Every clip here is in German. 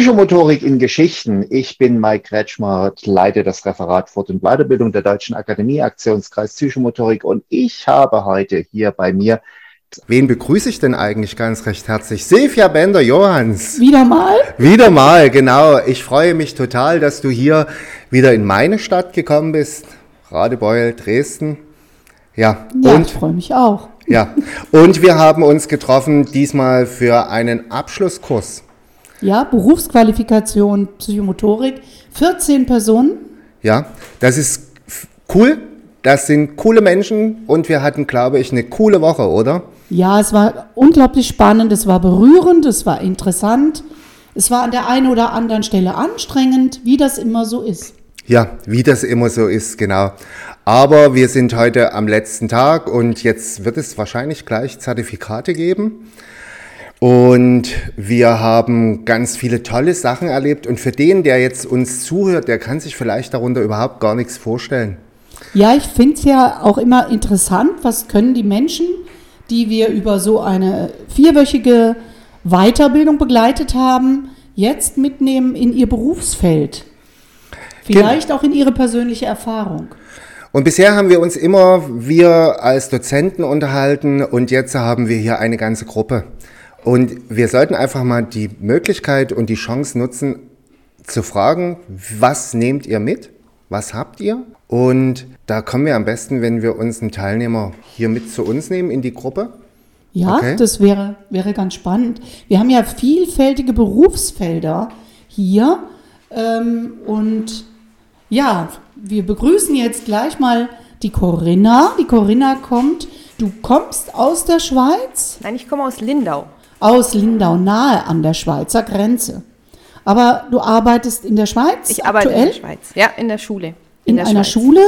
Psychomotorik in Geschichten. Ich bin Mike Kretschmer, leite das Referat Fort- und Weiterbildung der Deutschen Akademie, Aktionskreis Psychomotorik und ich habe heute hier bei mir Wen begrüße ich denn eigentlich ganz recht herzlich? Silvia Bender-Johans. Wieder mal? Wieder mal, genau. Ich freue mich total, dass du hier wieder in meine Stadt gekommen bist. Radebeul, Dresden. Ja, ja und, ich freue mich auch. Ja, und wir haben uns getroffen diesmal für einen Abschlusskurs. Ja, Berufsqualifikation Psychomotorik, 14 Personen. Ja, das ist cool. Das sind coole Menschen und wir hatten, glaube ich, eine coole Woche, oder? Ja, es war unglaublich spannend, es war berührend, es war interessant. Es war an der einen oder anderen Stelle anstrengend, wie das immer so ist. Ja, wie das immer so ist, genau. Aber wir sind heute am letzten Tag und jetzt wird es wahrscheinlich gleich Zertifikate geben. Und wir haben ganz viele tolle Sachen erlebt. Und für den, der jetzt uns zuhört, der kann sich vielleicht darunter überhaupt gar nichts vorstellen. Ja, ich finde es ja auch immer interessant, was können die Menschen, die wir über so eine vierwöchige Weiterbildung begleitet haben, jetzt mitnehmen in ihr Berufsfeld. Vielleicht genau. auch in ihre persönliche Erfahrung. Und bisher haben wir uns immer wir als Dozenten unterhalten und jetzt haben wir hier eine ganze Gruppe. Und wir sollten einfach mal die Möglichkeit und die Chance nutzen, zu fragen, was nehmt ihr mit? Was habt ihr? Und da kommen wir am besten, wenn wir uns einen Teilnehmer hier mit zu uns nehmen in die Gruppe. Ja, okay. das wäre, wäre ganz spannend. Wir haben ja vielfältige Berufsfelder hier. Ähm, und ja, wir begrüßen jetzt gleich mal die Corinna. Die Corinna kommt. Du kommst aus der Schweiz? Nein, ich komme aus Lindau aus Lindau, nahe an der Schweizer Grenze. Aber du arbeitest in der Schweiz? Ich arbeite aktuell? in der Schweiz, ja, in der Schule. In, in einer Schweiz. Schule?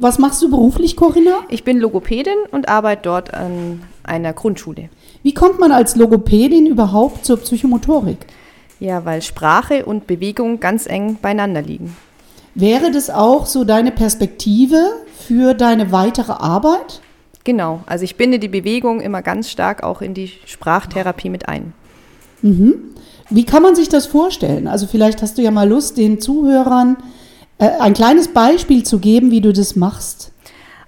Was machst du beruflich, Corinna? Ich bin Logopädin und arbeite dort an einer Grundschule. Wie kommt man als Logopädin überhaupt zur Psychomotorik? Ja, weil Sprache und Bewegung ganz eng beieinander liegen. Wäre das auch so deine Perspektive für deine weitere Arbeit? Genau, also ich binde die Bewegung immer ganz stark auch in die Sprachtherapie mit ein. Mhm. Wie kann man sich das vorstellen? Also vielleicht hast du ja mal Lust, den Zuhörern äh, ein kleines Beispiel zu geben, wie du das machst.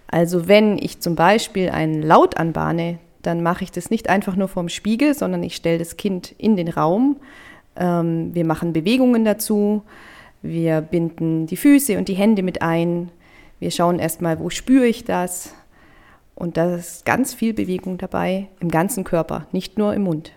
Also wenn ich zum Beispiel einen Laut anbahne, dann mache ich das nicht einfach nur vorm Spiegel, sondern ich stelle das Kind in den Raum. Ähm, wir machen Bewegungen dazu. Wir binden die Füße und die Hände mit ein. Wir schauen erstmal, wo spüre ich das? Und da ist ganz viel Bewegung dabei im ganzen Körper, nicht nur im Mund.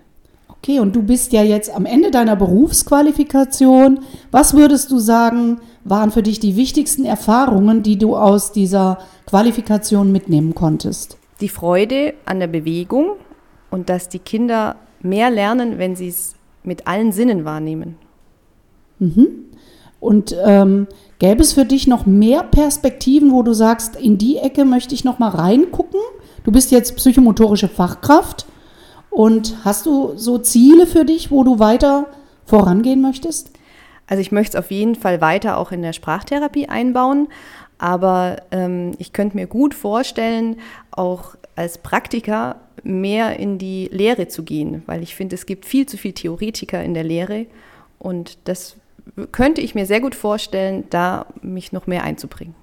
Okay, und du bist ja jetzt am Ende deiner Berufsqualifikation. Was würdest du sagen, waren für dich die wichtigsten Erfahrungen, die du aus dieser Qualifikation mitnehmen konntest? Die Freude an der Bewegung und dass die Kinder mehr lernen, wenn sie es mit allen Sinnen wahrnehmen. Mhm. Und ähm, Gäbe es für dich noch mehr Perspektiven, wo du sagst, in die Ecke möchte ich noch mal reingucken? Du bist jetzt psychomotorische Fachkraft und hast du so Ziele für dich, wo du weiter vorangehen möchtest? Also ich möchte es auf jeden Fall weiter auch in der Sprachtherapie einbauen, aber ähm, ich könnte mir gut vorstellen, auch als Praktiker mehr in die Lehre zu gehen, weil ich finde, es gibt viel zu viele Theoretiker in der Lehre und das könnte ich mir sehr gut vorstellen, da mich noch mehr einzubringen.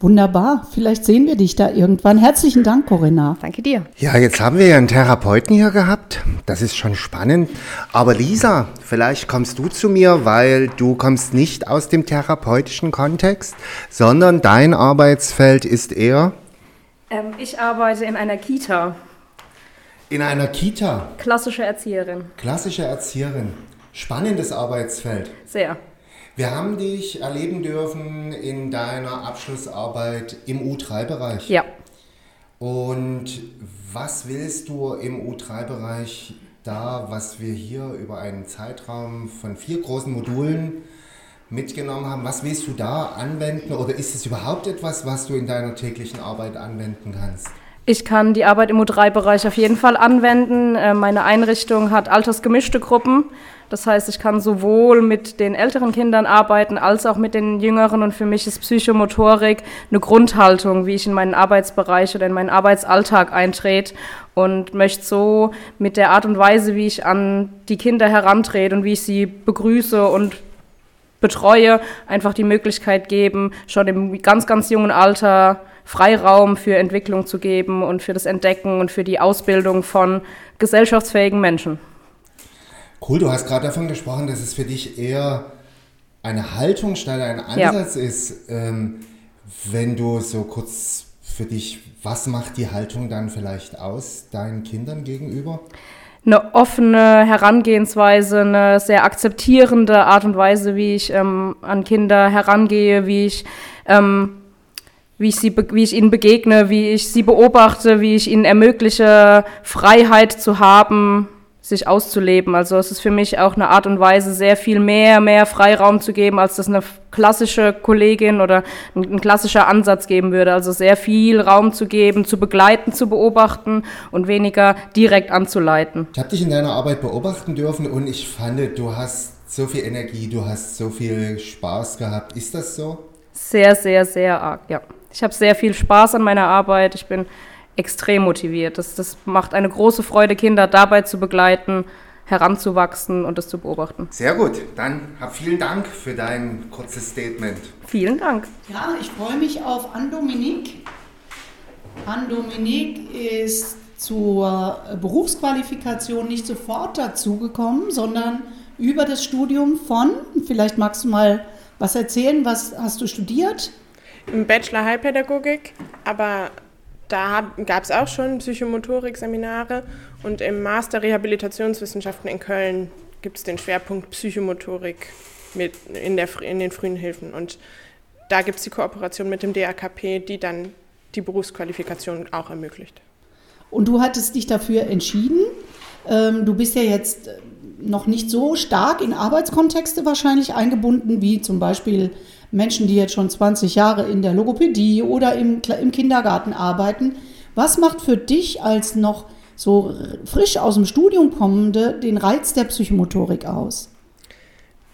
Wunderbar. Vielleicht sehen wir dich da irgendwann. Herzlichen Dank, Corinna. Danke dir. Ja, jetzt haben wir ja einen Therapeuten hier gehabt. Das ist schon spannend. Aber Lisa, vielleicht kommst du zu mir, weil du kommst nicht aus dem therapeutischen Kontext, sondern dein Arbeitsfeld ist eher? Ähm, ich arbeite in einer Kita. In einer Kita? Klassische Erzieherin. Klassische Erzieherin. Spannendes Arbeitsfeld. Sehr. Wir haben dich erleben dürfen in deiner Abschlussarbeit im U3-Bereich. Ja. Und was willst du im U3-Bereich da, was wir hier über einen Zeitraum von vier großen Modulen mitgenommen haben, was willst du da anwenden oder ist es überhaupt etwas, was du in deiner täglichen Arbeit anwenden kannst? Ich kann die Arbeit im U3-Bereich auf jeden Fall anwenden. Äh, meine Einrichtung hat altersgemischte Gruppen Das heißt, ich kann sowohl mit den älteren Kindern arbeiten als auch mit den jüngeren. Und für mich ist Psychomotorik eine Grundhaltung, wie ich in meinen Arbeitsbereich oder in meinen Arbeitsalltag eintrete und möchte so mit der Art und Weise, wie ich an die Kinder herantrete und wie ich sie begrüße und betreue, einfach die Möglichkeit geben, schon im ganz, ganz jungen Alter Freiraum für Entwicklung zu geben und für das Entdecken und für die Ausbildung von gesellschaftsfähigen Menschen. Cool, du hast gerade davon gesprochen, dass es für dich eher eine Haltung statt ein Ansatz ja. ist. Ähm, wenn du so kurz für dich, was macht die Haltung dann vielleicht aus deinen Kindern gegenüber? eine offene Herangehensweise, eine sehr akzeptierende Art und Weise, wie ich ähm, an Kinder herangehe, wie ich, ähm, wie, ich sie, wie ich ihnen begegne, wie ich sie beobachte, wie ich ihnen ermögliche, Freiheit zu haben, sich auszuleben. Also es ist für mich auch eine Art und Weise, sehr viel mehr, mehr Freiraum zu geben, als das eine klassische Kollegin oder ein, ein, klassischer Ansatz geben würde. Also sehr viel Raum zu geben, zu begleiten, zu beobachten und weniger direkt anzuleiten. Ich habe dich in deiner Arbeit beobachten dürfen und ich fand, du hast so viel Energie, du hast so viel Spaß gehabt. Ist das so? Sehr, sehr, sehr arg, ja. Ich habe sehr viel Spaß an meiner Arbeit. Ich bin extrem motiviert. Das, das macht eine große Freude, Kinder dabei zu begleiten, heranzuwachsen und das zu beobachten. Sehr gut, dann hab vielen Dank für dein kurzes Statement. Vielen Dank. Ja, ich freue mich auf Anne-Dominique. Anne-Dominique ist zur Berufsqualifikation nicht sofort dazugekommen, sondern über das Studium von, vielleicht magst du mal was erzählen, was hast du studiert? Im Bachelor Heilpädagogik, aber da gab es auch schon Psychomotorik-Seminare und im Master Rehabilitationswissenschaften in Köln gibt es den Schwerpunkt Psychomotorik mit in, der, in den frühen Hilfen. Und da gibt es die Kooperation mit dem DAKP, die dann die Berufsqualifikation auch ermöglicht. Und du hattest dich dafür entschieden. Ähm, du bist ja jetzt noch nicht so stark in Arbeitskontexte wahrscheinlich eingebunden, wie zum Beispiel Menschen, die jetzt schon 20 Jahre in der Logopädie oder im, im Kindergarten arbeiten. Was macht für dich als noch so frisch aus dem Studium kommende den Reiz der Psychomotorik aus?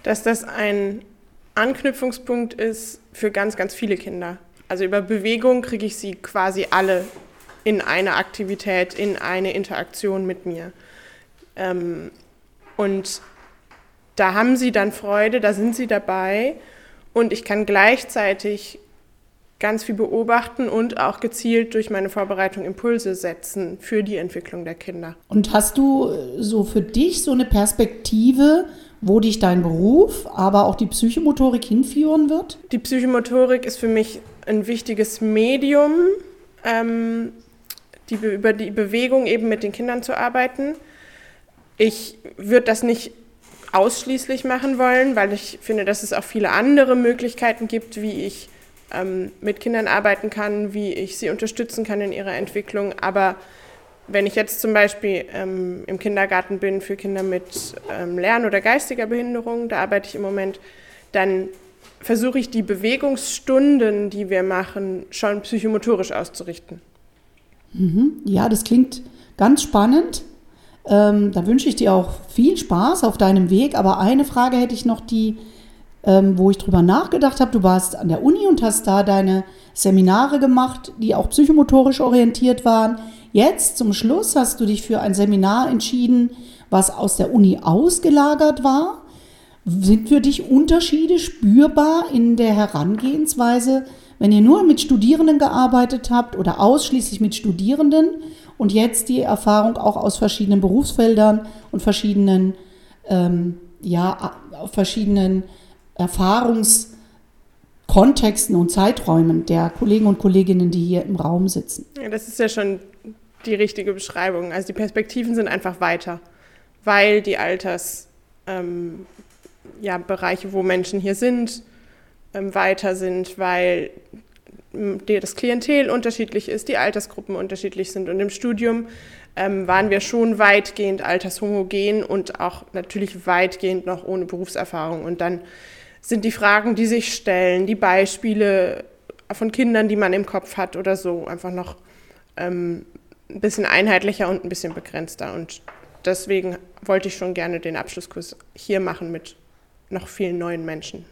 Dass das ein Anknüpfungspunkt ist für ganz, ganz viele Kinder. Also über Bewegung kriege ich sie quasi alle in eine Aktivität, in eine Interaktion mit mir. Ähm, und da haben sie dann Freude, da sind sie dabei und ich kann gleichzeitig ganz viel beobachten und auch gezielt durch meine Vorbereitung Impulse setzen für die Entwicklung der Kinder. Und hast du äh, so für dich so eine Perspektive, wo dich dein Beruf, aber auch die Psychomotorik hinführen wird? Die Psychomotorik ist für mich ein wichtiges Medium, ähm, die, über die Bewegung eben mit den Kindern zu arbeiten. Ich würde das nicht ausschließlich machen wollen, weil ich finde, dass es auch viele andere Möglichkeiten gibt, wie ich ähm, mit Kindern arbeiten kann, wie ich sie unterstützen kann in ihrer Entwicklung. Aber wenn ich jetzt zum Beispiel ähm, im Kindergarten bin für Kinder mit ähm, Lern- oder geistiger Behinderung, da arbeite ich im Moment, dann versuche ich die Bewegungsstunden, die wir machen, schon psychomotorisch auszurichten. Mhm. Ja, das klingt ganz spannend. Ähm, da wünsche ich dir auch viel Spaß auf deinem Weg. Aber eine Frage hätte ich noch, die, ähm, wo ich drüber nachgedacht habe. Du warst an der Uni und hast da deine Seminare gemacht, die auch psychomotorisch orientiert waren. Jetzt zum Schluss hast du dich für ein Seminar entschieden, was aus der Uni ausgelagert war. Sind für dich Unterschiede spürbar in der Herangehensweise, wenn ihr nur mit Studierenden gearbeitet habt oder ausschließlich mit Studierenden und jetzt die Erfahrung auch aus verschiedenen Berufsfeldern und verschiedenen, ähm, ja, verschiedenen Erfahrungskontexten und Zeiträumen der Kollegen und Kolleginnen, die hier im Raum sitzen. Ja, das ist ja schon die richtige Beschreibung. Also die Perspektiven sind einfach weiter, weil die Altersbereiche, ähm, ja, wo Menschen hier sind, ähm, weiter sind, weil das Klientel unterschiedlich ist, die Altersgruppen unterschiedlich sind. Und im Studium ähm, waren wir schon weitgehend altershomogen und auch natürlich weitgehend noch ohne Berufserfahrung. Und dann sind die Fragen, die sich stellen, die Beispiele von Kindern, die man im Kopf hat oder so, einfach noch ähm, ein bisschen einheitlicher und ein bisschen begrenzter. Und deswegen wollte ich schon gerne den Abschlusskurs hier machen mit noch vielen neuen Menschen.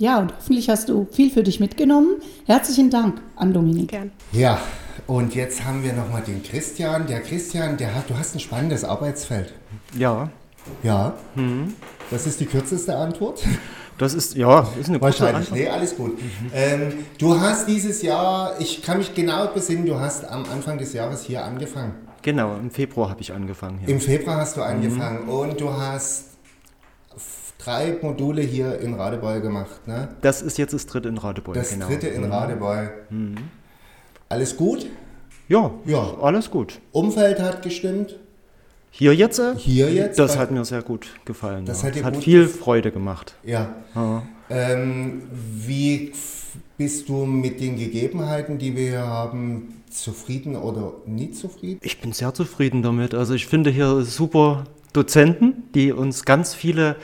Ja, und hoffentlich hast du viel für dich mitgenommen. Herzlichen Dank an Dominik. Gern. Ja, und jetzt haben wir nochmal den Christian. Der Christian, der hat, du hast ein spannendes Arbeitsfeld. Ja, Ja. Das ist die kürzeste Antwort. das ist, ja, ist eine gute Wahrscheinlich. Antwort. Nee, alles gut. Ähm, du hast dieses Jahr, ich kann mich genau besinnen, du hast am Anfang des Jahres hier angefangen. Genau, im Februar habe ich angefangen. Ja. Im Februar hast du angefangen und du hast drei Module hier in Radebeul gemacht, ne? Das ist jetzt das dritte in Radebeul. Das genau. dritte in Radebeul. Alles gut? Ja, Ja. alles gut. Umfeld hat gestimmt. Hier jetzt? Hier jetzt? Das hat mir sehr gut gefallen. Das ja. hat Es hat viel Freude gemacht. Ja. Ja. Ähm, wie bist du mit den Gegebenheiten, die wir hier haben, zufrieden oder nicht zufrieden? Ich bin sehr zufrieden damit. Also ich finde hier super Dozenten, die uns ganz viele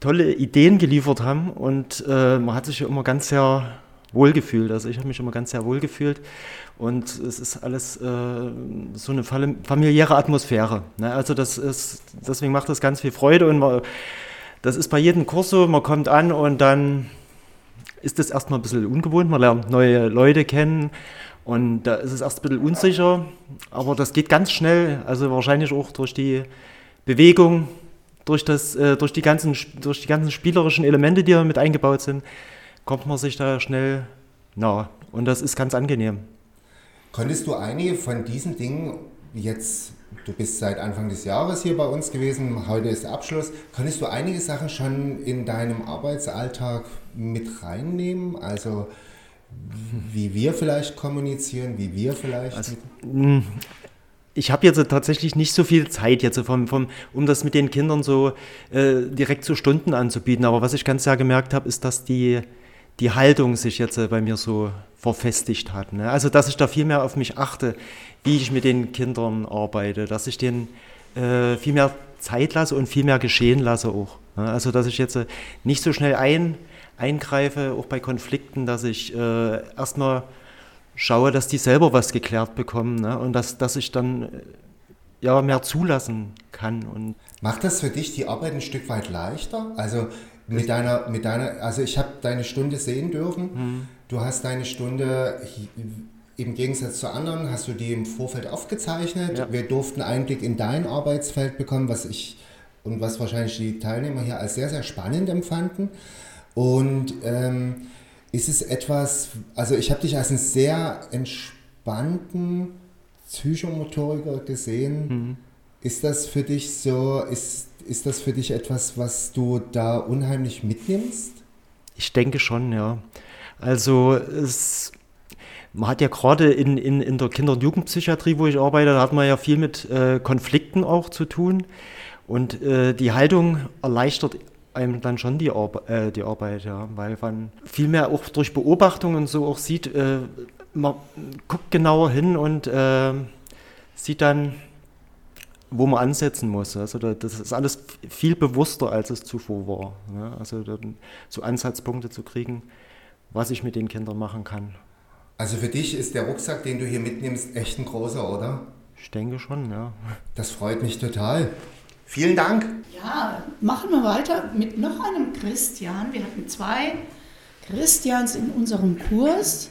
tolle Ideen geliefert haben und äh, man hat sich ja immer ganz sehr wohl gefühlt. Also ich habe mich immer ganz sehr wohl gefühlt und es ist alles äh, so eine fam- familiäre Atmosphäre. Ne? Also das ist, deswegen macht das ganz viel Freude und man, das ist bei jedem Kurs so, man kommt an und dann ist das erstmal ein bisschen ungewohnt, man lernt neue Leute kennen und da ist es erst ein bisschen unsicher, aber das geht ganz schnell, also wahrscheinlich auch durch die Bewegung, durch, das, äh, durch, die ganzen, durch die ganzen spielerischen Elemente, die da mit eingebaut sind, kommt man sich da schnell nah und das ist ganz angenehm. Konntest du einige von diesen Dingen jetzt, du bist seit Anfang des Jahres hier bei uns gewesen, heute ist Abschluss, konntest du einige Sachen schon in deinem Arbeitsalltag mit reinnehmen? Also wie wir vielleicht kommunizieren, wie wir vielleicht... Also, mit, Ich habe jetzt tatsächlich nicht so viel Zeit jetzt, vom, vom, um das mit den Kindern so äh, direkt zu Stunden anzubieten. Aber was ich ganz sehr gemerkt habe, ist, dass die, die Haltung sich jetzt äh, bei mir so verfestigt hat. Ne? Also, dass ich da viel mehr auf mich achte, wie ich mit den Kindern arbeite, dass ich denen äh, viel mehr Zeit lasse und viel mehr geschehen lasse auch. Ne? Also, dass ich jetzt äh, nicht so schnell ein, eingreife, auch bei Konflikten, dass ich äh, erstmal schaue, dass die selber was geklärt bekommen ne? und dass, dass ich dann äh, ja, mehr zulassen kann. Und Macht das für dich die Arbeit ein Stück weit leichter? Also mit deiner, mit deiner, also ich habe deine Stunde sehen dürfen. Du hast deine Stunde im Gegensatz zu anderen, hast du die im Vorfeld aufgezeichnet. Ja. Wir durften Einblick in dein Arbeitsfeld bekommen, was ich und was wahrscheinlich die Teilnehmer hier als sehr, sehr spannend empfanden. Und ähm, ist es etwas, also ich habe dich als einen sehr entspannten Psychomotoriker gesehen. Ist das für dich so, ist, ist das für dich etwas, was du da unheimlich mitnimmst? ich denke schon, ja. Also es, man hat ja gerade in, in, in der Kinder- und Jugendpsychiatrie, wo ich arbeite, da hat man ja viel mit äh, Konflikten auch zu tun. Und äh, die Haltung erleichtert einem dann schon die, Arbe äh, die Arbeit, ja, weil man viel mehr auch durch Beobachtung und so auch sieht, äh, man guckt genauer hin und äh, sieht dann, wo man ansetzen muss. Also da, das ist alles viel bewusster, als es zuvor war. Ne? Also so Ansatzpunkte zu kriegen, was ich mit den Kindern machen kann. Also für dich ist der Rucksack, den du hier mitnimmst, echt ein großer, oder? Ich denke schon, ja. Das freut mich total. Vielen Dank. Ja, machen wir weiter mit noch einem Christian. Wir hatten zwei Christians in unserem Kurs.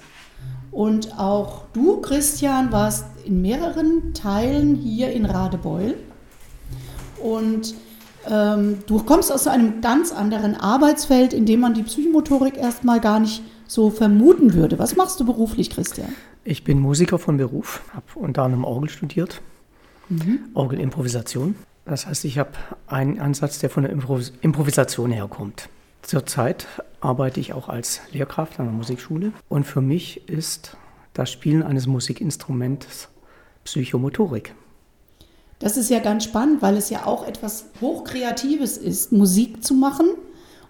Und auch du, Christian, warst in mehreren Teilen hier in Radebeul. Und ähm, du kommst aus einem ganz anderen Arbeitsfeld, in dem man die Psychomotorik erstmal gar nicht so vermuten würde. Was machst du beruflich, Christian? Ich bin Musiker von Beruf, habe unter anderem Orgel studiert, Orgelimprovisation. Das heißt, ich habe einen Ansatz, der von der Improvis Improvisation herkommt. Zurzeit arbeite ich auch als Lehrkraft an der Musikschule und für mich ist das Spielen eines Musikinstruments Psychomotorik. Das ist ja ganz spannend, weil es ja auch etwas Hochkreatives ist, Musik zu machen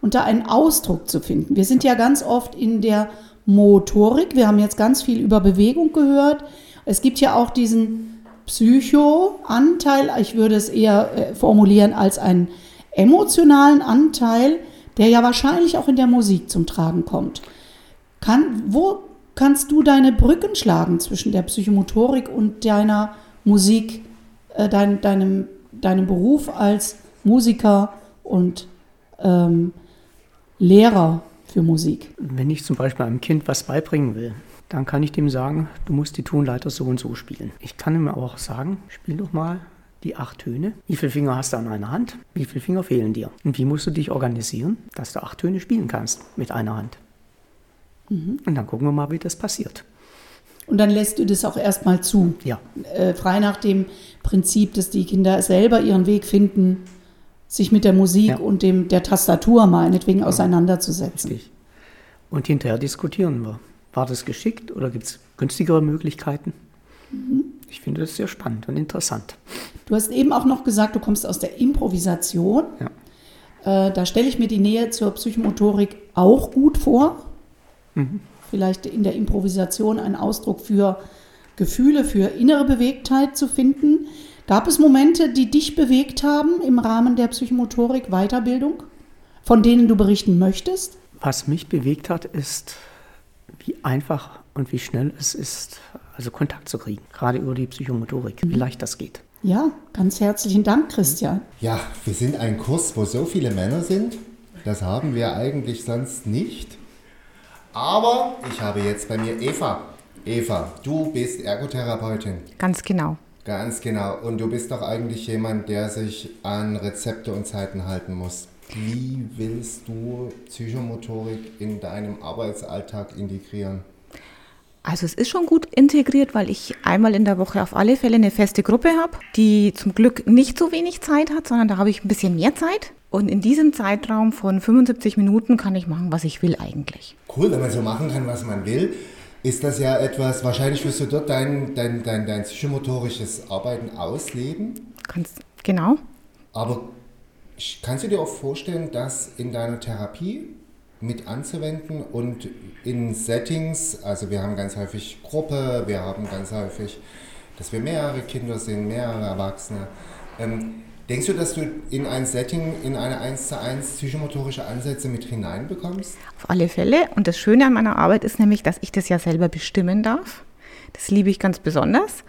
und da einen Ausdruck zu finden. Wir sind ja ganz oft in der Motorik. Wir haben jetzt ganz viel über Bewegung gehört. Es gibt ja auch diesen Psycho-Anteil. Ich würde es eher äh, formulieren als einen emotionalen Anteil, der ja wahrscheinlich auch in der Musik zum Tragen kommt. Kann, wo kannst du deine Brücken schlagen zwischen der Psychomotorik und deiner Musik, äh, dein, deinem, deinem Beruf als Musiker und ähm, Lehrer für Musik? Wenn ich zum Beispiel einem Kind was beibringen will, dann kann ich dem sagen, du musst die Tonleiter so und so spielen. Ich kann ihm auch sagen, spiel doch mal die acht Töne. Wie viele Finger hast du an einer Hand? Wie viele Finger fehlen dir? Und wie musst du dich organisieren, dass du acht Töne spielen kannst mit einer Hand? Mhm. Und dann gucken wir mal, wie das passiert. Und dann lässt du das auch erstmal zu. Ja. Äh, frei nach dem Prinzip, dass die Kinder selber ihren Weg finden, sich mit der Musik ja. und dem, der Tastatur meinetwegen ja. auseinanderzusetzen. Richtig. Und hinterher diskutieren wir. War das geschickt oder gibt es günstigere Möglichkeiten? Mhm. Ich finde das sehr spannend und interessant. Du hast eben auch noch gesagt, du kommst aus der Improvisation. Ja. Äh, da stelle ich mir die Nähe zur Psychomotorik auch gut vor. Mhm. Vielleicht in der Improvisation einen Ausdruck für Gefühle, für innere Bewegtheit zu finden. Gab es Momente, die dich bewegt haben im Rahmen der Psychomotorik Weiterbildung, von denen du berichten möchtest? Was mich bewegt hat, ist, wie einfach und wie schnell es ist, also Kontakt zu kriegen, gerade über die Psychomotorik, wie leicht das geht. Ja, ganz herzlichen Dank, Christian. Ja, wir sind ein Kurs, wo so viele Männer sind. Das haben wir eigentlich sonst nicht. Aber ich habe jetzt bei mir Eva. Eva, du bist Ergotherapeutin. Ganz genau. Ganz genau. Und du bist doch eigentlich jemand, der sich an Rezepte und Zeiten halten muss. Wie willst du Psychomotorik in deinem Arbeitsalltag integrieren? Also es ist schon gut integriert, weil ich einmal in der Woche auf alle Fälle eine feste Gruppe habe, die zum Glück nicht so wenig Zeit hat, sondern da habe ich ein bisschen mehr Zeit. Und in diesem Zeitraum von 75 Minuten kann ich machen, was ich will eigentlich. Cool, wenn man so machen kann, was man will, ist das ja etwas, wahrscheinlich wirst du dort dein, dein, dein, dein psychomotorisches Arbeiten ausleben. Kannst, genau. Aber kannst du dir auch vorstellen, dass in deiner Therapie mit anzuwenden und in Settings, also wir haben ganz häufig Gruppe, wir haben ganz häufig, dass wir mehrere Kinder sind, mehrere Erwachsene. Ähm, denkst du, dass du in ein Setting, in eine 1 zu 1 psychomotorische Ansätze mit hineinbekommst? Auf alle Fälle. Und das Schöne an meiner Arbeit ist nämlich, dass ich das ja selber bestimmen darf. Das liebe ich ganz besonders.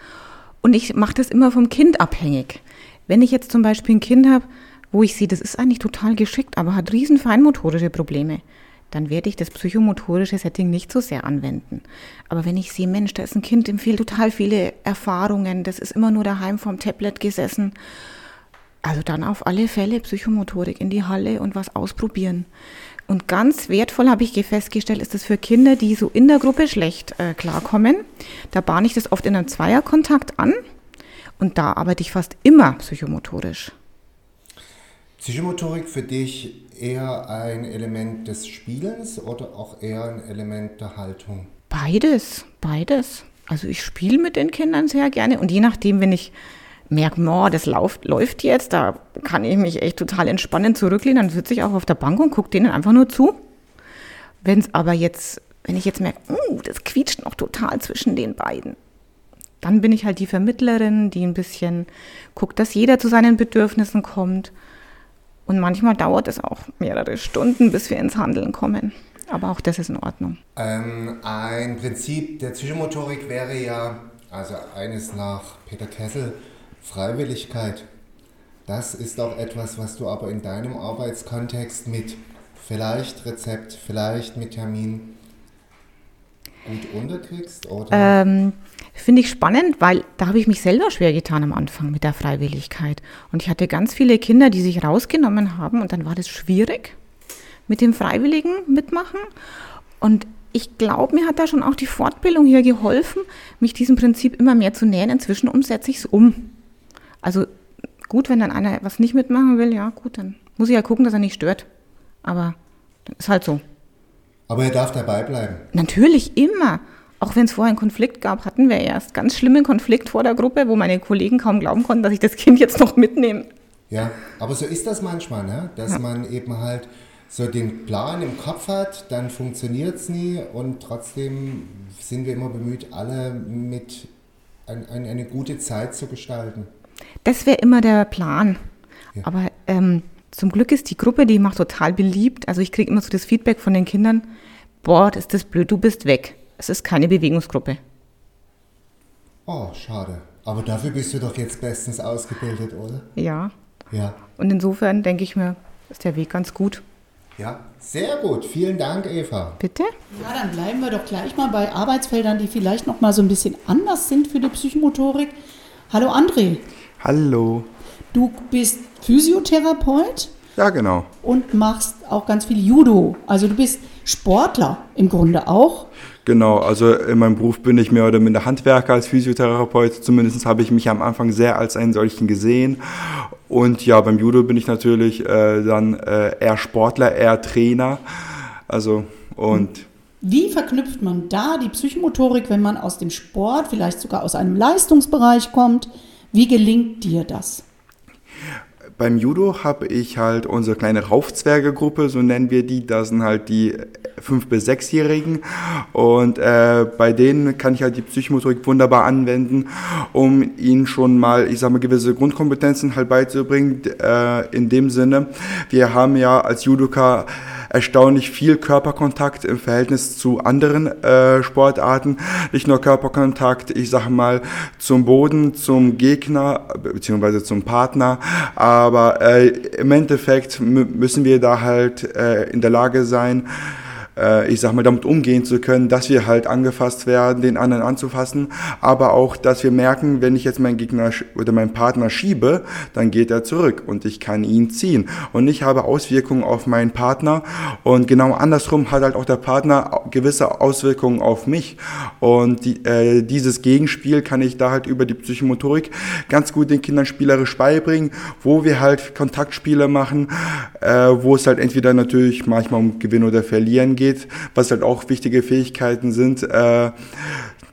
Und ich mache das immer vom Kind abhängig. Wenn ich jetzt zum Beispiel ein Kind habe, wo ich sehe, das ist eigentlich total geschickt, aber hat riesen feinmotorische Probleme, dann werde ich das psychomotorische Setting nicht so sehr anwenden. Aber wenn ich sehe, Mensch, da ist ein Kind, dem fehlt total viele Erfahrungen, das ist immer nur daheim vom Tablet gesessen, also dann auf alle Fälle Psychomotorik in die Halle und was ausprobieren. Und ganz wertvoll habe ich festgestellt, ist das für Kinder, die so in der Gruppe schlecht äh, klarkommen. Da bahne ich das oft in einem Zweierkontakt an und da arbeite ich fast immer psychomotorisch. Psychomotorik für dich eher ein Element des Spielens oder auch eher ein Element der Haltung? Beides, beides. Also ich spiele mit den Kindern sehr gerne und je nachdem, wenn ich merke, oh, das läuft, läuft jetzt, da kann ich mich echt total entspannend zurücklehnen, dann sitze ich auch auf der Bank und gucke denen einfach nur zu. Wenn es aber jetzt, wenn ich jetzt merke, oh, das quietscht noch total zwischen den beiden, dann bin ich halt die Vermittlerin, die ein bisschen guckt, dass jeder zu seinen Bedürfnissen kommt und manchmal dauert es auch mehrere Stunden, bis wir ins Handeln kommen. Aber auch das ist in Ordnung. Ähm, ein Prinzip der Psychomotorik wäre ja, also eines nach Peter Kessel, Freiwilligkeit. Das ist auch etwas, was du aber in deinem Arbeitskontext mit vielleicht Rezept, vielleicht mit Termin gut unterkriegst? Ähm, Finde ich spannend, weil da habe ich mich selber schwer getan am Anfang mit der Freiwilligkeit. Und ich hatte ganz viele Kinder, die sich rausgenommen haben und dann war das schwierig mit dem Freiwilligen mitmachen. Und ich glaube, mir hat da schon auch die Fortbildung hier geholfen, mich diesem Prinzip immer mehr zu nähern. Inzwischen umsetze ich es um. Also gut, wenn dann einer was nicht mitmachen will, ja gut, dann muss ich ja gucken, dass er nicht stört. Aber ist halt so. Aber er darf dabei bleiben. Natürlich, immer. Auch wenn es vorher einen Konflikt gab, hatten wir erst ganz schlimmen Konflikt vor der Gruppe, wo meine Kollegen kaum glauben konnten, dass ich das Kind jetzt noch mitnehme. Ja, aber so ist das manchmal, ne? dass ja. man eben halt so den Plan im Kopf hat, dann funktioniert es nie und trotzdem sind wir immer bemüht, alle mit ein, ein, eine gute Zeit zu gestalten. Das wäre immer der Plan. Ja. Aber ähm, zum Glück ist die Gruppe, die macht total beliebt. Also ich kriege immer so das Feedback von den Kindern, boah, ist das blöd, du bist weg. Es ist keine Bewegungsgruppe. Oh, schade. Aber dafür bist du doch jetzt bestens ausgebildet, oder? Ja. Ja. Und insofern denke ich mir, ist der Weg ganz gut. Ja, sehr gut. Vielen Dank, Eva. Bitte? Ja, dann bleiben wir doch gleich mal bei Arbeitsfeldern, die vielleicht noch mal so ein bisschen anders sind für die Psychomotorik. Hallo André, Hallo. du bist Physiotherapeut Ja, genau. und machst auch ganz viel Judo. Also du bist Sportler im Grunde auch. Genau, also in meinem Beruf bin ich mehr oder minder Handwerker als Physiotherapeut. Zumindest habe ich mich am Anfang sehr als einen solchen gesehen. Und ja, beim Judo bin ich natürlich äh, dann äh, eher Sportler, eher Trainer. Also und Wie verknüpft man da die Psychomotorik, wenn man aus dem Sport, vielleicht sogar aus einem Leistungsbereich kommt? Wie gelingt dir das? Beim Judo habe ich halt unsere kleine Raufzwerge-Gruppe, so nennen wir die. Das sind halt die 5- bis 6-Jährigen. Und äh, bei denen kann ich halt die Psychomotorik wunderbar anwenden, um ihnen schon mal, ich sag mal, gewisse Grundkompetenzen halt beizubringen. Äh, in dem Sinne, wir haben ja als Judoka erstaunlich viel Körperkontakt im Verhältnis zu anderen äh, Sportarten. Nicht nur Körperkontakt, ich sage mal, zum Boden, zum Gegner beziehungsweise zum Partner, aber äh, im Endeffekt müssen wir da halt äh, in der Lage sein, äh, ich sag mal, damit umgehen zu können, dass wir halt angefasst werden, den anderen anzufassen, aber auch, dass wir merken, wenn ich jetzt meinen Gegner oder meinen Partner schiebe, dann geht er zurück und ich kann ihn ziehen. Und ich habe Auswirkungen auf meinen Partner und genau andersrum hat halt auch der Partner gewisse Auswirkungen auf mich. Und die, äh, dieses Gegenspiel kann ich da halt über die Psychomotorik ganz gut den Kindern spielerisch beibringen, wo wir halt Kontaktspiele machen, äh, wo es halt entweder natürlich manchmal um Gewinn oder Verlieren geht, was halt auch wichtige Fähigkeiten sind. Äh,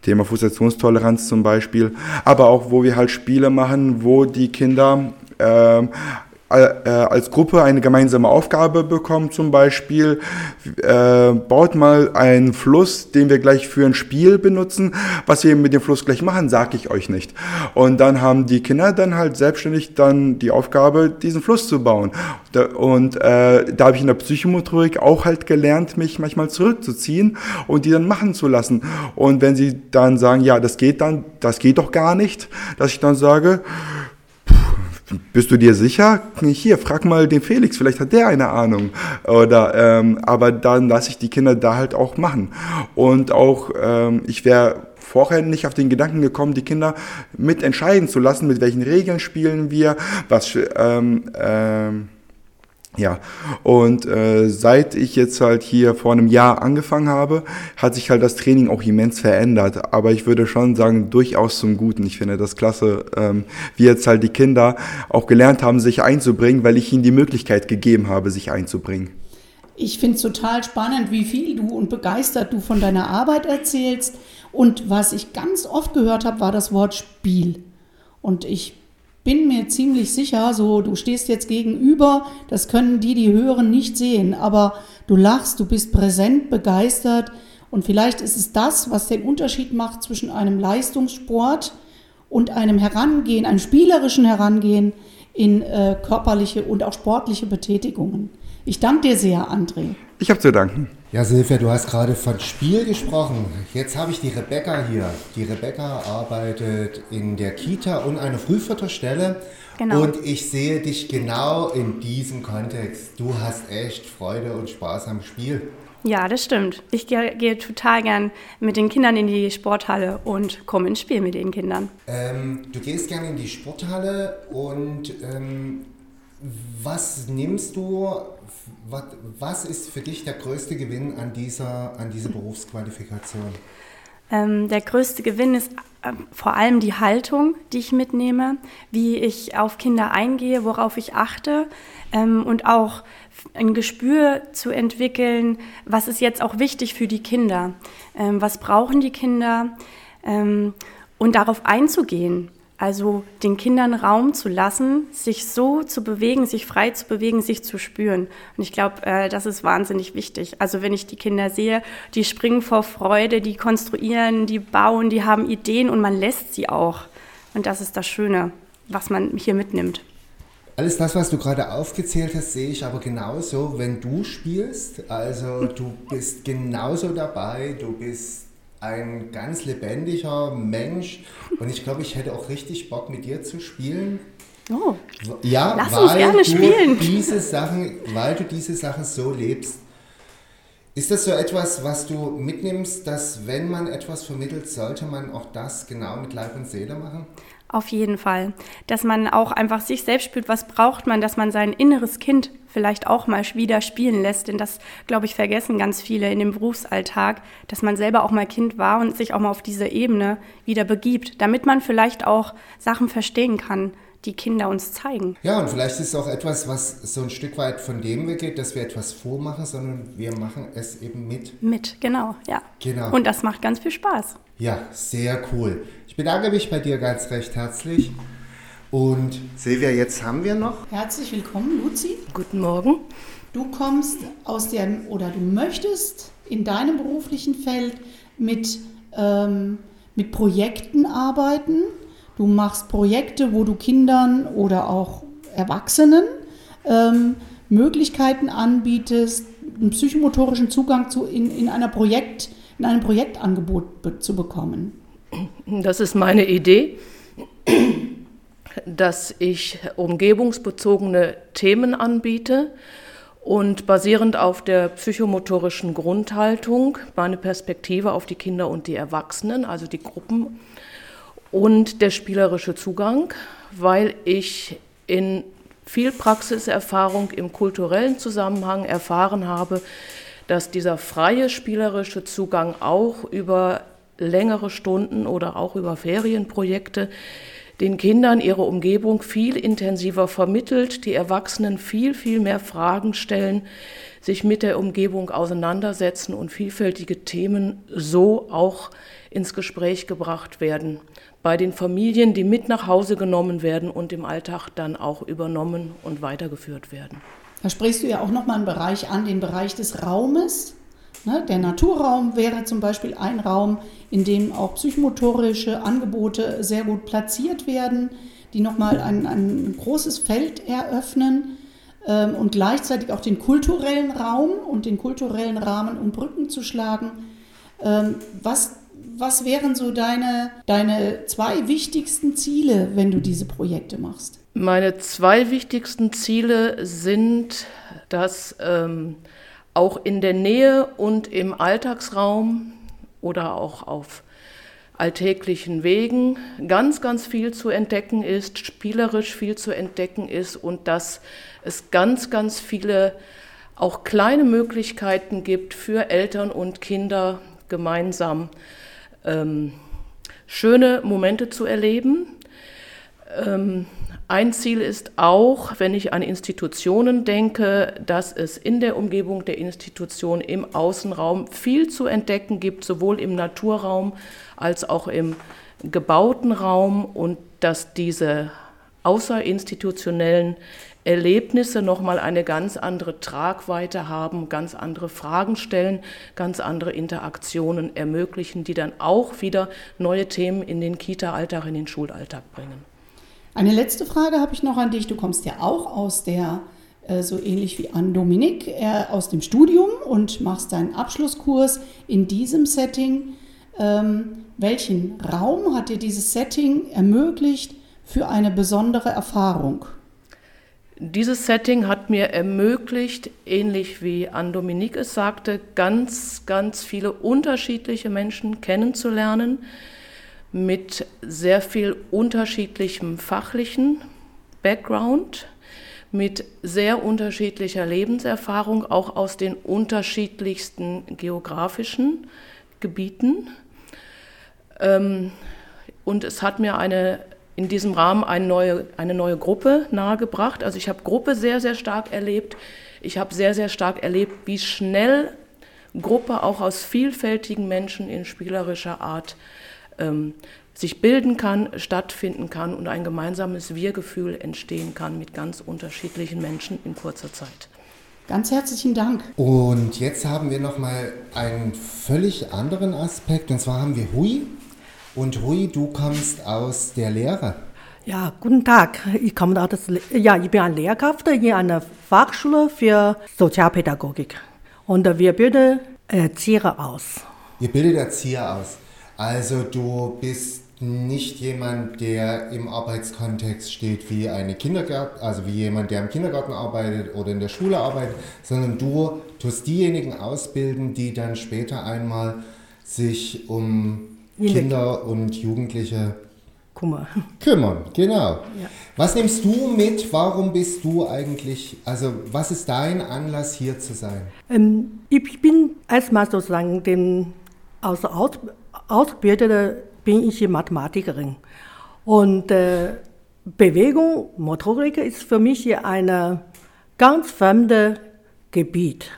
Thema Frustrationstoleranz zum Beispiel, aber auch wo wir halt Spiele machen, wo die Kinder äh, als Gruppe eine gemeinsame Aufgabe bekommen, zum Beispiel äh, baut mal einen Fluss, den wir gleich für ein Spiel benutzen. Was wir mit dem Fluss gleich machen, sage ich euch nicht. Und dann haben die Kinder dann halt selbstständig dann die Aufgabe, diesen Fluss zu bauen. Und äh, da habe ich in der Psychomotorik auch halt gelernt, mich manchmal zurückzuziehen und die dann machen zu lassen. Und wenn sie dann sagen, ja, das geht dann, das geht doch gar nicht, dass ich dann sage, bist du dir sicher? Hier, frag mal den Felix, vielleicht hat der eine Ahnung. Oder, ähm, aber dann lasse ich die Kinder da halt auch machen. Und auch, ähm, ich wäre vorher nicht auf den Gedanken gekommen, die Kinder mit entscheiden zu lassen, mit welchen Regeln spielen wir, was, ähm, ähm, ja, und äh, seit ich jetzt halt hier vor einem Jahr angefangen habe, hat sich halt das Training auch immens verändert. Aber ich würde schon sagen, durchaus zum Guten. Ich finde das klasse, ähm, wie jetzt halt die Kinder auch gelernt haben, sich einzubringen, weil ich ihnen die Möglichkeit gegeben habe, sich einzubringen. Ich finde es total spannend, wie viel du und begeistert du von deiner Arbeit erzählst. Und was ich ganz oft gehört habe, war das Wort Spiel. Und ich bin mir ziemlich sicher, so du stehst jetzt gegenüber, das können die, die hören, nicht sehen, aber du lachst, du bist präsent, begeistert und vielleicht ist es das, was den Unterschied macht zwischen einem Leistungssport und einem Herangehen, einem spielerischen Herangehen in äh, körperliche und auch sportliche Betätigungen. Ich danke dir sehr, André. Ich habe zu danken. Ja, Silvia, du hast gerade von Spiel gesprochen. Jetzt habe ich die Rebecca hier. Die Rebecca arbeitet in der Kita und einer Frühfutterstelle. Genau. Und ich sehe dich genau in diesem Kontext. Du hast echt Freude und Spaß am Spiel. Ja, das stimmt. Ich gehe, gehe total gern mit den Kindern in die Sporthalle und komme ins Spiel mit den Kindern. Ähm, du gehst gerne in die Sporthalle und ähm, was nimmst du, was, was ist für dich der größte Gewinn an dieser, an dieser Berufsqualifikation? Ähm, der größte Gewinn ist äh, vor allem die Haltung, die ich mitnehme, wie ich auf Kinder eingehe, worauf ich achte ähm, und auch ein Gespür zu entwickeln, was ist jetzt auch wichtig für die Kinder, ähm, was brauchen die Kinder ähm, und darauf einzugehen. Also den Kindern Raum zu lassen, sich so zu bewegen, sich frei zu bewegen, sich zu spüren. Und ich glaube, äh, das ist wahnsinnig wichtig. Also wenn ich die Kinder sehe, die springen vor Freude, die konstruieren, die bauen, die haben Ideen und man lässt sie auch. Und das ist das Schöne, was man hier mitnimmt. Alles das, was du gerade aufgezählt hast, sehe ich aber genauso, wenn du spielst. Also du bist genauso dabei, du bist ein ganz lebendiger Mensch und ich glaube, ich hätte auch richtig Bock mit dir zu spielen. Oh. Ja, Lass weil uns gerne du spielen. diese Sachen, weil du diese Sachen so lebst. Ist das so etwas, was du mitnimmst, dass wenn man etwas vermittelt, sollte man auch das genau mit Leib und Seele machen? Auf jeden Fall. Dass man auch einfach sich selbst spürt, was braucht man, dass man sein inneres Kind vielleicht auch mal wieder spielen lässt. Denn das, glaube ich, vergessen ganz viele in dem Berufsalltag, dass man selber auch mal Kind war und sich auch mal auf diese Ebene wieder begibt, damit man vielleicht auch Sachen verstehen kann, die Kinder uns zeigen. Ja, und vielleicht ist es auch etwas, was so ein Stück weit von dem weggeht, dass wir etwas vormachen, sondern wir machen es eben mit. Mit, genau, ja. Genau. Und das macht ganz viel Spaß. Ja, sehr cool. Ich bedanke mich bei dir ganz recht herzlich. Und Silvia, jetzt haben wir noch. Herzlich willkommen, Luzi. Guten Morgen. Du kommst aus dem oder du möchtest in deinem beruflichen Feld mit, ähm, mit Projekten arbeiten. Du machst Projekte, wo du Kindern oder auch Erwachsenen ähm, Möglichkeiten anbietest, einen psychomotorischen Zugang zu, in, in, einer Projekt, in einem Projektangebot be zu bekommen. Das ist meine Idee, dass ich umgebungsbezogene Themen anbiete und basierend auf der psychomotorischen Grundhaltung meine Perspektive auf die Kinder und die Erwachsenen, also die Gruppen und der spielerische Zugang, weil ich in viel Praxiserfahrung im kulturellen Zusammenhang erfahren habe, dass dieser freie spielerische Zugang auch über längere Stunden oder auch über Ferienprojekte den Kindern ihre Umgebung viel intensiver vermittelt, die Erwachsenen viel, viel mehr Fragen stellen, sich mit der Umgebung auseinandersetzen und vielfältige Themen so auch ins Gespräch gebracht werden. Bei den Familien, die mit nach Hause genommen werden und im Alltag dann auch übernommen und weitergeführt werden. Da sprichst du ja auch nochmal einen Bereich an, den Bereich des Raumes. Ne? Der Naturraum wäre zum Beispiel ein Raum, in dem auch psychomotorische Angebote sehr gut platziert werden, die nochmal ein, ein großes Feld eröffnen ähm, und gleichzeitig auch den kulturellen Raum und den kulturellen Rahmen um Brücken zu schlagen. Ähm, was, was wären so deine, deine zwei wichtigsten Ziele, wenn du diese Projekte machst? Meine zwei wichtigsten Ziele sind, dass ähm, auch in der Nähe und im Alltagsraum oder auch auf alltäglichen Wegen ganz, ganz viel zu entdecken ist, spielerisch viel zu entdecken ist und dass es ganz, ganz viele auch kleine Möglichkeiten gibt für Eltern und Kinder gemeinsam ähm, schöne Momente zu erleben. Ähm, ein Ziel ist auch, wenn ich an Institutionen denke, dass es in der Umgebung der Institution im Außenraum viel zu entdecken gibt, sowohl im Naturraum als auch im gebauten Raum und dass diese außerinstitutionellen Erlebnisse nochmal eine ganz andere Tragweite haben, ganz andere Fragen stellen, ganz andere Interaktionen ermöglichen, die dann auch wieder neue Themen in den Kita-Alltag, in den Schulalltag bringen. Eine letzte Frage habe ich noch an dich. Du kommst ja auch aus der, äh, so ähnlich wie an Dominik, äh, aus dem Studium und machst deinen Abschlusskurs in diesem Setting. Ähm, welchen Raum hat dir dieses Setting ermöglicht für eine besondere Erfahrung? Dieses Setting hat mir ermöglicht, ähnlich wie Anne Dominique es sagte, ganz, ganz viele unterschiedliche Menschen kennenzulernen mit sehr viel unterschiedlichem fachlichen Background, mit sehr unterschiedlicher Lebenserfahrung, auch aus den unterschiedlichsten geografischen Gebieten. Ähm, und es hat mir eine, in diesem Rahmen eine neue, eine neue Gruppe nahegebracht. Also ich habe Gruppe sehr, sehr stark erlebt. Ich habe sehr, sehr stark erlebt, wie schnell Gruppe auch aus vielfältigen Menschen in spielerischer Art ähm, sich bilden kann, stattfinden kann und ein gemeinsames Wir-Gefühl entstehen kann mit ganz unterschiedlichen Menschen in kurzer Zeit. Ganz herzlichen Dank. Und jetzt haben wir noch mal einen völlig anderen Aspekt und zwar haben wir Hui. Und Hui, du kommst aus der Lehre. Ja, guten Tag. Ich komme aus ja, ich bin eine Lehrkraft in einer Fachschule für Sozialpädagogik und wir bilden Erzieher aus. Ihr bildet Erzieher aus. Also du bist nicht jemand, der im Arbeitskontext steht wie eine Kindergarten, also wie jemand, der im Kindergarten arbeitet oder in der Schule arbeitet, sondern du tust diejenigen ausbilden, die dann später einmal sich um Kinder und Jugendliche Kummer. kümmern. Genau. Ja. Was nimmst du mit? Warum bist du eigentlich, also was ist dein Anlass hier zu sein? Ähm, ich bin erstmal sozusagen dem, aus Aus, Ausgebildete bin ich Mathematikerin. Und äh, Bewegung, Motorik ist für mich ein ganz fremdes Gebiet.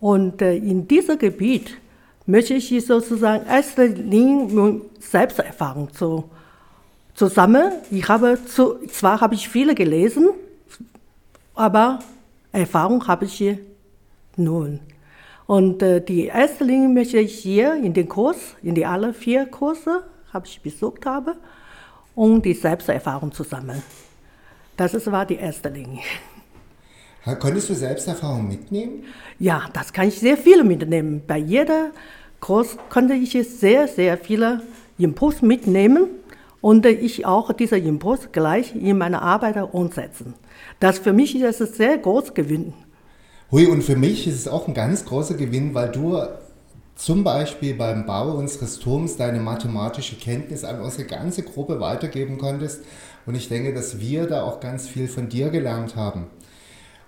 Und äh, in diesem Gebiet möchte ich sozusagen erste Linie Selbsterfahrung zu, zusammen. Ich habe zu, zwar habe ich viele gelesen, aber Erfahrung habe ich null. Und äh, die erste Linie möchte ich hier in den Kurs, in die alle vier Kurse, habe ich besucht habe, um die Selbsterfahrung zu sammeln. Das ist, war die erste Linie. Konntest du Selbsterfahrung mitnehmen? Ja, das kann ich sehr viele mitnehmen. Bei jeder Kurs konnte ich sehr, sehr viele Impuls mitnehmen und ich auch diese Impuls gleich in meine Arbeit umsetzen. Das für mich ist ein sehr großes Gewinn. Hui, und für mich ist es auch ein ganz großer Gewinn, weil du zum Beispiel beim Bau unseres Turms deine mathematische Kenntnis an unsere ganze Gruppe weitergeben konntest. Und ich denke, dass wir da auch ganz viel von dir gelernt haben.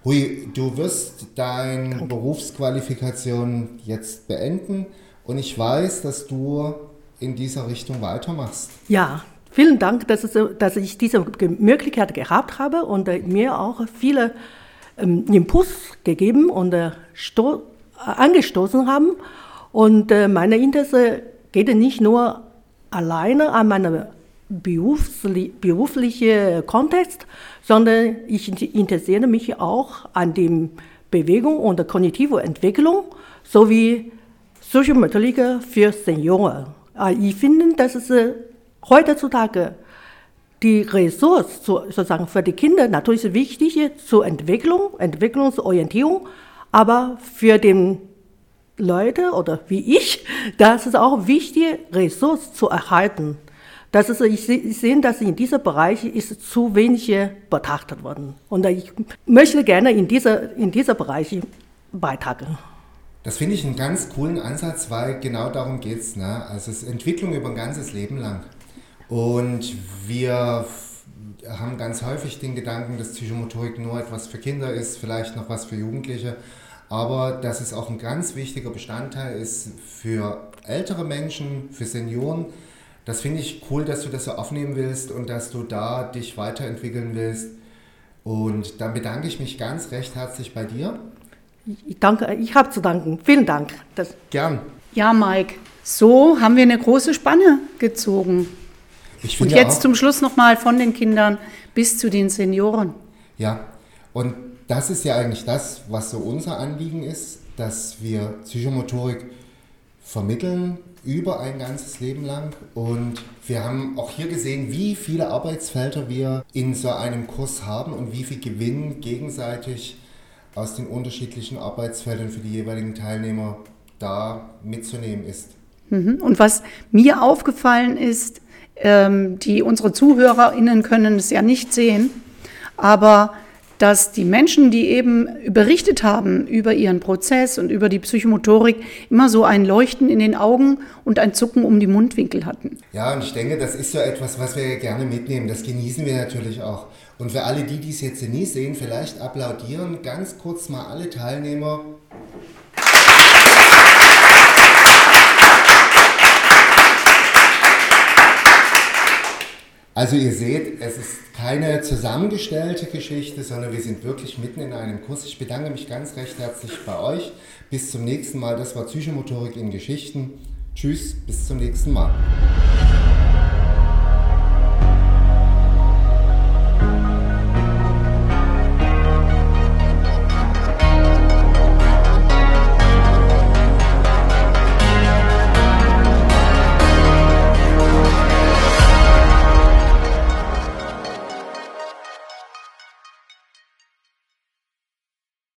Hui, du wirst deine Berufsqualifikation jetzt beenden und ich weiß, dass du in dieser Richtung weitermachst. Ja, vielen Dank, dass, es, dass ich diese Möglichkeit gehabt habe und mir auch viele ähm, Impuls gegeben und äh, angestoßen haben. Und äh, meine Interesse geht nicht nur alleine an meinen berufsli beruflichen Kontext, sondern ich interessiere mich auch an der Bewegung und kognitive Entwicklung sowie Psychometrik für Senioren. Äh, ich finde, dass es äh, heutzutage die Ressource sozusagen für die Kinder natürlich wichtig zur Entwicklung, Entwicklungsorientierung, aber für den Leute oder wie ich, das ist auch wichtig, Ressource zu erhalten. Das ist, ich, sehe, dass in diesem Bereich ist zu wenig betrachtet worden. Und ich möchte gerne in dieser, in dieser Bereich beitragen. Das finde ich einen ganz coolen Ansatz, weil genau darum geht es. Ne? Also es ist Entwicklung über ein ganzes Leben lang. Und wir haben ganz häufig den Gedanken, dass Psychomotorik nur etwas für Kinder ist, vielleicht noch was für Jugendliche, aber dass es auch ein ganz wichtiger Bestandteil ist für ältere Menschen, für Senioren. Das finde ich cool, dass du das so aufnehmen willst und dass du da dich weiterentwickeln willst. Und dann bedanke ich mich ganz recht herzlich bei dir. Ich danke, ich habe zu danken. Vielen Dank. Das Gern. Ja, Mike, so haben wir eine große Spanne gezogen. Ich und jetzt auch, zum Schluss nochmal von den Kindern bis zu den Senioren. Ja, und das ist ja eigentlich das, was so unser Anliegen ist, dass wir Psychomotorik vermitteln über ein ganzes Leben lang. Und wir haben auch hier gesehen, wie viele Arbeitsfelder wir in so einem Kurs haben und wie viel Gewinn gegenseitig aus den unterschiedlichen Arbeitsfeldern für die jeweiligen Teilnehmer da mitzunehmen ist. Mhm. Und was mir aufgefallen ist, ähm, die unsere ZuhörerInnen können es ja nicht sehen, aber dass die Menschen, die eben berichtet haben über ihren Prozess und über die Psychomotorik, immer so ein Leuchten in den Augen und ein Zucken um die Mundwinkel hatten. Ja, und ich denke, das ist so etwas, was wir gerne mitnehmen. Das genießen wir natürlich auch. Und für alle die, die es jetzt nie sehen, vielleicht applaudieren ganz kurz mal alle Teilnehmer Also ihr seht, es ist keine zusammengestellte Geschichte, sondern wir sind wirklich mitten in einem Kurs. Ich bedanke mich ganz recht herzlich bei euch. Bis zum nächsten Mal. Das war Psychomotorik in Geschichten. Tschüss, bis zum nächsten Mal.